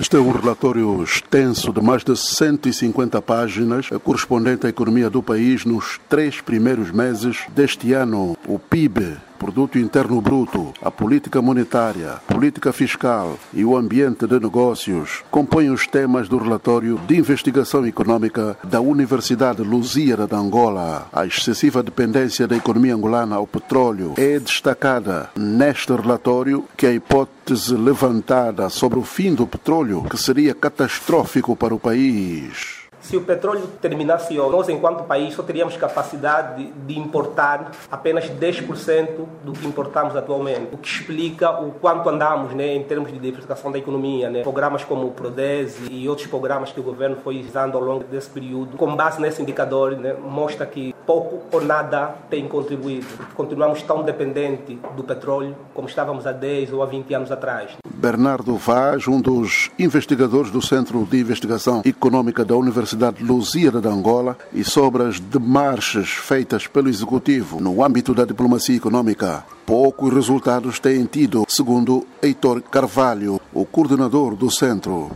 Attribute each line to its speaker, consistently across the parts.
Speaker 1: Este é um relatório extenso de mais de 150 páginas, correspondente à economia do país nos três primeiros meses deste ano. O PIB Produto Interno Bruto, a política monetária, política fiscal e o ambiente de negócios compõem os temas do relatório de investigação econômica da Universidade Lusíada de Angola. A excessiva dependência da economia angolana ao petróleo é destacada neste relatório que a hipótese levantada sobre o fim do petróleo que seria catastrófico para o país
Speaker 2: se o petróleo terminasse hoje, nós, enquanto país, só teríamos capacidade de importar apenas 10% do que importamos atualmente, o que explica o quanto andamos né, em termos de diversificação da economia. Né? Programas como o PRODES e outros programas que o governo foi usando ao longo desse período, com base nesse indicador, né, mostra que pouco ou nada tem contribuído. Continuamos tão dependentes do petróleo como estávamos há 10 ou há 20 anos atrás.
Speaker 1: Bernardo Vaz, um dos investigadores do Centro de Investigação Econômica da Universidade Lusíada de Angola, e sobre as demarches feitas pelo Executivo no âmbito da diplomacia econômica. Poucos resultados têm tido, segundo Heitor Carvalho, o coordenador do centro.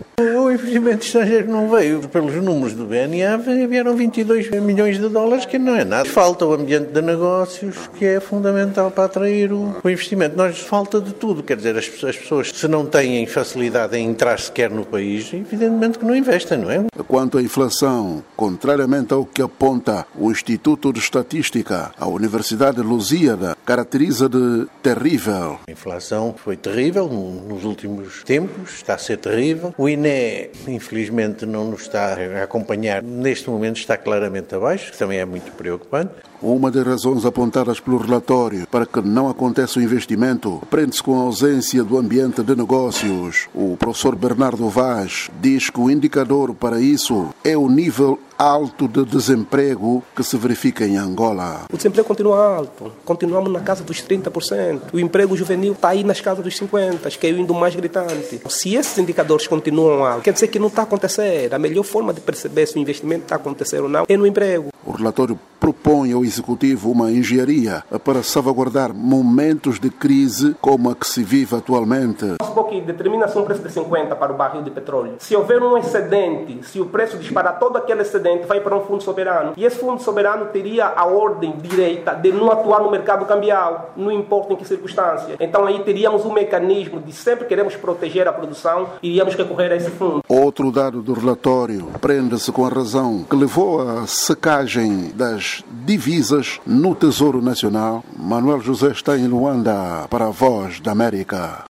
Speaker 3: O investimento estrangeiro não veio. Pelos números do BNA, vieram 22 milhões de dólares, que não é nada. Falta o ambiente de negócios, que é fundamental para atrair o, investimento. Nós falta de tudo. Quer dizer, as, as pessoas, se não têm facilidade em entrar sequer no país, evidentemente que não investem, não é?
Speaker 1: Quanto à inflação, contrariamente ao que aponta o Instituto de Estatística, a Universidade Lusíada caracteriza de terrível.
Speaker 3: A inflação foi terrível nos últimos tempos, está a ser terrível. O INE, infelizmente, não nos está a acompanhar. Neste momento está claramente abaixo, que também é muito preocupante.
Speaker 1: Uma das razões apontadas pelo relatório para que não aconteça o investimento prende-se com a ausência do ambiente de negócios. O professor Bernardo Vaz diz que o indicador para isso é o nível alto de desemprego que se verifica em Angola.
Speaker 2: O desemprego continua alto, continuamos na casa dos 30%. O emprego juvenil está aí nas casas dos 50%, que é indo mais gritante. Se esses indicadores continuam altos, quer dizer que não está a acontecer. A melhor forma de perceber se o investimento está a acontecer ou não é no emprego.
Speaker 1: O relatório propõe ao Executivo uma engenharia para salvaguardar momentos de crise como a que se vive atualmente.
Speaker 2: Supor que determina-se um preço de 50 para o barril de petróleo. Se houver um excedente, se o preço disparar todo aquele excedente, vai para um fundo soberano. E esse fundo soberano teria a ordem direita de não atuar no mercado cambial, não importa em que circunstância. Então aí teríamos um mecanismo de sempre queremos proteger a produção, iríamos recorrer a esse fundo.
Speaker 1: Outro dado do relatório prende-se com a razão que levou à secagem das divisas no Tesouro Nacional. Manuel José está em Luanda para a Voz da América.